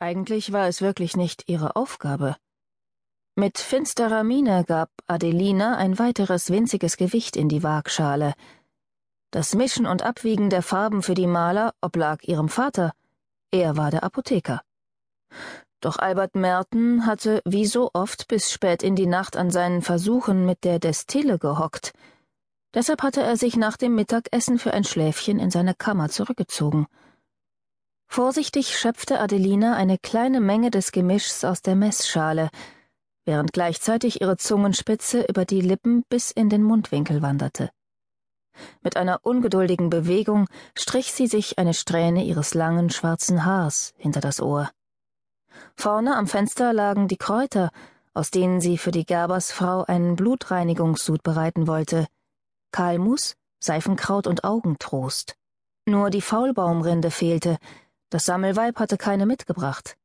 Eigentlich war es wirklich nicht ihre Aufgabe. Mit finsterer Miene gab Adelina ein weiteres winziges Gewicht in die Waagschale. Das Mischen und Abwiegen der Farben für die Maler oblag ihrem Vater. Er war der Apotheker. Doch Albert Merten hatte wie so oft bis spät in die Nacht an seinen Versuchen mit der Destille gehockt. Deshalb hatte er sich nach dem Mittagessen für ein Schläfchen in seine Kammer zurückgezogen. Vorsichtig schöpfte Adelina eine kleine Menge des Gemischs aus der Messschale, während gleichzeitig ihre Zungenspitze über die Lippen bis in den Mundwinkel wanderte. Mit einer ungeduldigen Bewegung strich sie sich eine Strähne ihres langen schwarzen Haars hinter das Ohr. Vorne am Fenster lagen die Kräuter, aus denen sie für die Gerbersfrau einen Blutreinigungssud bereiten wollte. Kalmus, Seifenkraut und Augentrost. Nur die Faulbaumrinde fehlte, das Sammelweib hatte keine mitgebracht.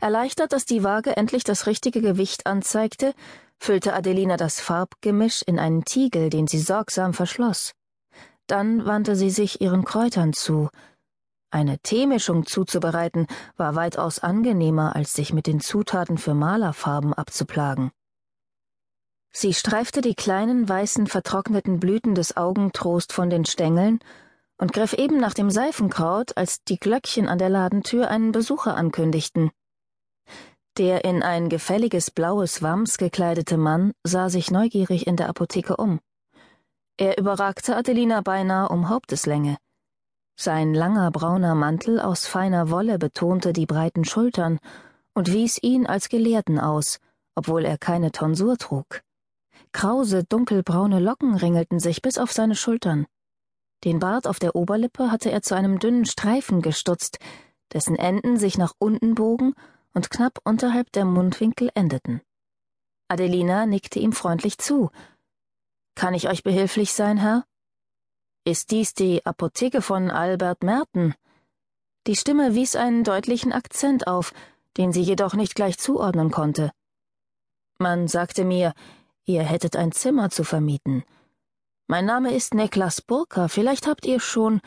Erleichtert, dass die Waage endlich das richtige Gewicht anzeigte, füllte Adelina das Farbgemisch in einen Tiegel, den sie sorgsam verschloss. Dann wandte sie sich ihren Kräutern zu. Eine Teemischung zuzubereiten war weitaus angenehmer, als sich mit den Zutaten für Malerfarben abzuplagen. Sie streifte die kleinen weißen vertrockneten Blüten des Augentrost von den Stängeln und griff eben nach dem Seifenkraut, als die Glöckchen an der Ladentür einen Besucher ankündigten. Der in ein gefälliges blaues Wams gekleidete Mann sah sich neugierig in der Apotheke um. Er überragte Adelina beinahe um Haupteslänge. Sein langer brauner Mantel aus feiner Wolle betonte die breiten Schultern und wies ihn als Gelehrten aus, obwohl er keine Tonsur trug. Krause, dunkelbraune Locken ringelten sich bis auf seine Schultern. Den Bart auf der Oberlippe hatte er zu einem dünnen Streifen gestutzt, dessen Enden sich nach unten bogen und knapp unterhalb der Mundwinkel endeten. Adelina nickte ihm freundlich zu. Kann ich euch behilflich sein, Herr? Ist dies die Apotheke von Albert Merten? Die Stimme wies einen deutlichen Akzent auf, den sie jedoch nicht gleich zuordnen konnte. Man sagte mir, ihr hättet ein Zimmer zu vermieten. Mein Name ist Niklas Burka, vielleicht habt ihr schon.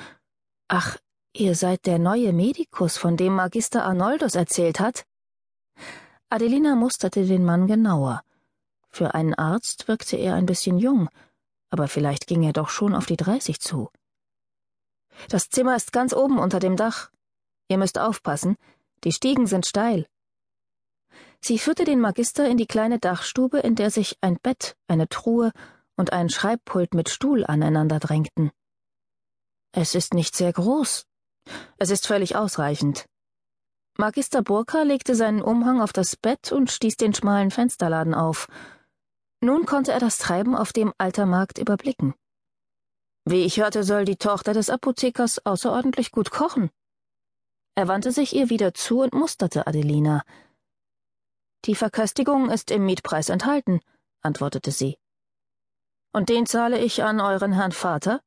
Ach, ihr seid der neue Medikus, von dem Magister Arnoldus erzählt hat? Adelina musterte den Mann genauer. Für einen Arzt wirkte er ein bisschen jung, aber vielleicht ging er doch schon auf die dreißig zu. Das Zimmer ist ganz oben unter dem Dach. Ihr müsst aufpassen, die Stiegen sind steil. Sie führte den Magister in die kleine Dachstube, in der sich ein Bett, eine Truhe und ein Schreibpult mit Stuhl aneinander drängten. Es ist nicht sehr groß. Es ist völlig ausreichend. Magister Burka legte seinen Umhang auf das Bett und stieß den schmalen Fensterladen auf. Nun konnte er das Treiben auf dem Altermarkt überblicken. Wie ich hörte, soll die Tochter des Apothekers außerordentlich gut kochen. Er wandte sich ihr wieder zu und musterte Adelina. Die Verköstigung ist im Mietpreis enthalten, antwortete sie. Und den zahle ich an euren Herrn Vater?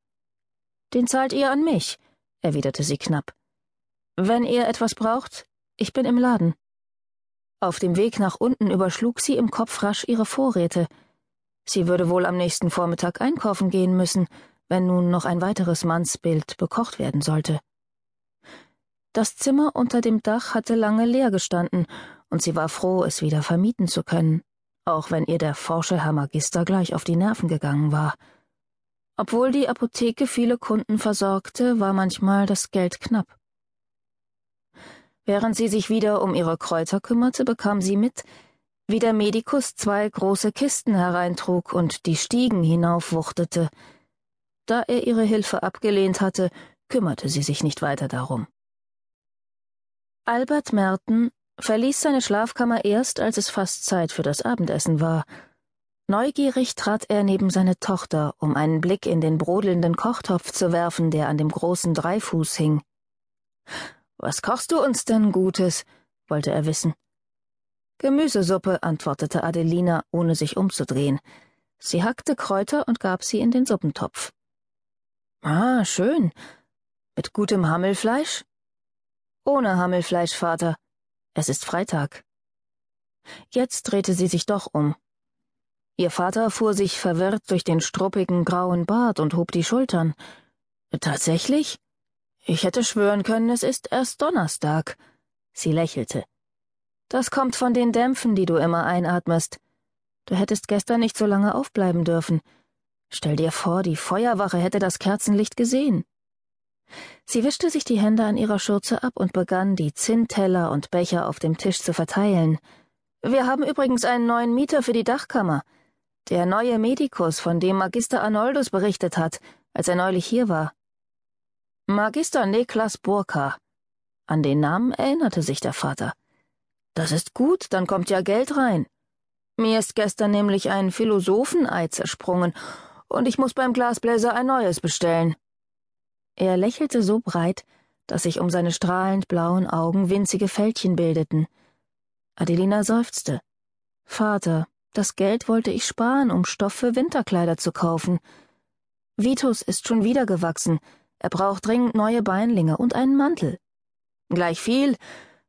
Den zahlt ihr an mich, erwiderte sie knapp. Wenn ihr etwas braucht, ich bin im Laden. Auf dem Weg nach unten überschlug sie im Kopf rasch ihre Vorräte. Sie würde wohl am nächsten Vormittag einkaufen gehen müssen, wenn nun noch ein weiteres Mannsbild bekocht werden sollte. Das Zimmer unter dem Dach hatte lange leer gestanden, und sie war froh, es wieder vermieten zu können auch wenn ihr der forsche Herr Magister gleich auf die Nerven gegangen war. Obwohl die Apotheke viele Kunden versorgte, war manchmal das Geld knapp. Während sie sich wieder um ihre Kräuter kümmerte, bekam sie mit, wie der Medikus zwei große Kisten hereintrug und die Stiegen hinaufwuchtete. Da er ihre Hilfe abgelehnt hatte, kümmerte sie sich nicht weiter darum. Albert Merten verließ seine Schlafkammer erst, als es fast Zeit für das Abendessen war. Neugierig trat er neben seine Tochter, um einen Blick in den brodelnden Kochtopf zu werfen, der an dem großen Dreifuß hing. Was kochst du uns denn Gutes? wollte er wissen. Gemüsesuppe, antwortete Adelina, ohne sich umzudrehen. Sie hackte Kräuter und gab sie in den Suppentopf. Ah, schön. Mit gutem Hammelfleisch? Ohne Hammelfleisch, Vater. Es ist Freitag. Jetzt drehte sie sich doch um. Ihr Vater fuhr sich verwirrt durch den struppigen grauen Bart und hob die Schultern. Tatsächlich? Ich hätte schwören können, es ist erst Donnerstag. Sie lächelte. Das kommt von den Dämpfen, die du immer einatmest. Du hättest gestern nicht so lange aufbleiben dürfen. Stell dir vor, die Feuerwache hätte das Kerzenlicht gesehen. Sie wischte sich die Hände an ihrer Schürze ab und begann, die Zinnteller und Becher auf dem Tisch zu verteilen. Wir haben übrigens einen neuen Mieter für die Dachkammer. Der neue Medikus, von dem Magister Arnoldus berichtet hat, als er neulich hier war. Magister Niklas Burka. An den Namen erinnerte sich der Vater. Das ist gut, dann kommt ja Geld rein. Mir ist gestern nämlich ein Philosophenei zersprungen, und ich muss beim Glasbläser ein neues bestellen. Er lächelte so breit, dass sich um seine strahlend blauen Augen winzige Fältchen bildeten. Adelina seufzte. Vater, das Geld wollte ich sparen, um Stoff für Winterkleider zu kaufen. Vitus ist schon wieder gewachsen. Er braucht dringend neue Beinlinge und einen Mantel. Gleich viel,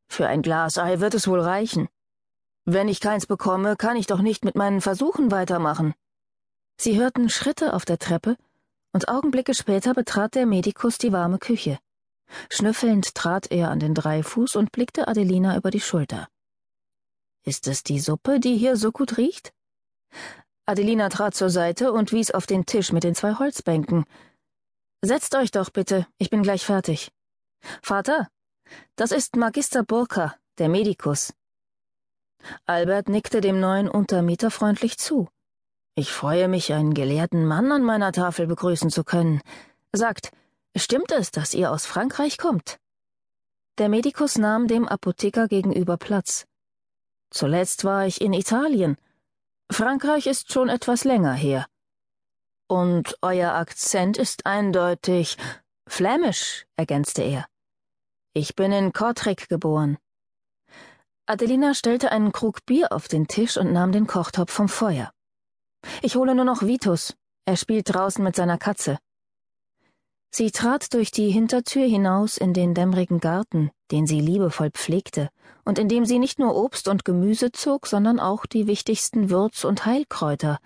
für ein Glas Ei wird es wohl reichen. Wenn ich keins bekomme, kann ich doch nicht mit meinen Versuchen weitermachen. Sie hörten Schritte auf der Treppe, und Augenblicke später betrat der Medikus die warme Küche. Schnüffelnd trat er an den Dreifuß und blickte Adelina über die Schulter. Ist es die Suppe, die hier so gut riecht? Adelina trat zur Seite und wies auf den Tisch mit den zwei Holzbänken. Setzt euch doch bitte, ich bin gleich fertig. Vater, das ist Magister Burka, der Medikus. Albert nickte dem neuen Untermieter freundlich zu. Ich freue mich, einen gelehrten Mann an meiner Tafel begrüßen zu können. Sagt, stimmt es, dass ihr aus Frankreich kommt? Der Medikus nahm dem Apotheker gegenüber Platz. Zuletzt war ich in Italien. Frankreich ist schon etwas länger her. Und euer Akzent ist eindeutig flämisch, ergänzte er. Ich bin in Kortrijk geboren. Adelina stellte einen Krug Bier auf den Tisch und nahm den Kochtopf vom Feuer. Ich hole nur noch Vitus. Er spielt draußen mit seiner Katze. Sie trat durch die Hintertür hinaus in den dämmerigen Garten, den sie liebevoll pflegte und in dem sie nicht nur Obst und Gemüse zog, sondern auch die wichtigsten Würz- und Heilkräuter.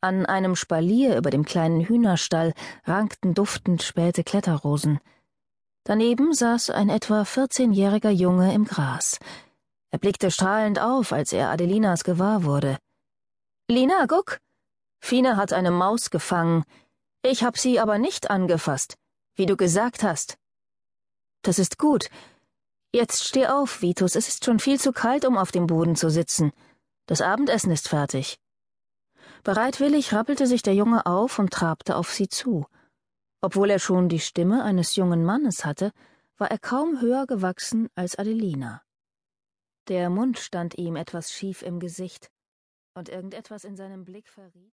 An einem Spalier über dem kleinen Hühnerstall rankten duftend späte Kletterrosen. Daneben saß ein etwa vierzehnjähriger Junge im Gras. Er blickte strahlend auf, als er Adelinas gewahr wurde. Lina, guck! Fine hat eine Maus gefangen. Ich hab sie aber nicht angefasst, wie du gesagt hast. Das ist gut. Jetzt steh auf, Vitus, es ist schon viel zu kalt, um auf dem Boden zu sitzen. Das Abendessen ist fertig. Bereitwillig rappelte sich der Junge auf und trabte auf sie zu. Obwohl er schon die Stimme eines jungen Mannes hatte, war er kaum höher gewachsen als Adelina. Der Mund stand ihm etwas schief im Gesicht, und irgendetwas in seinem Blick verriet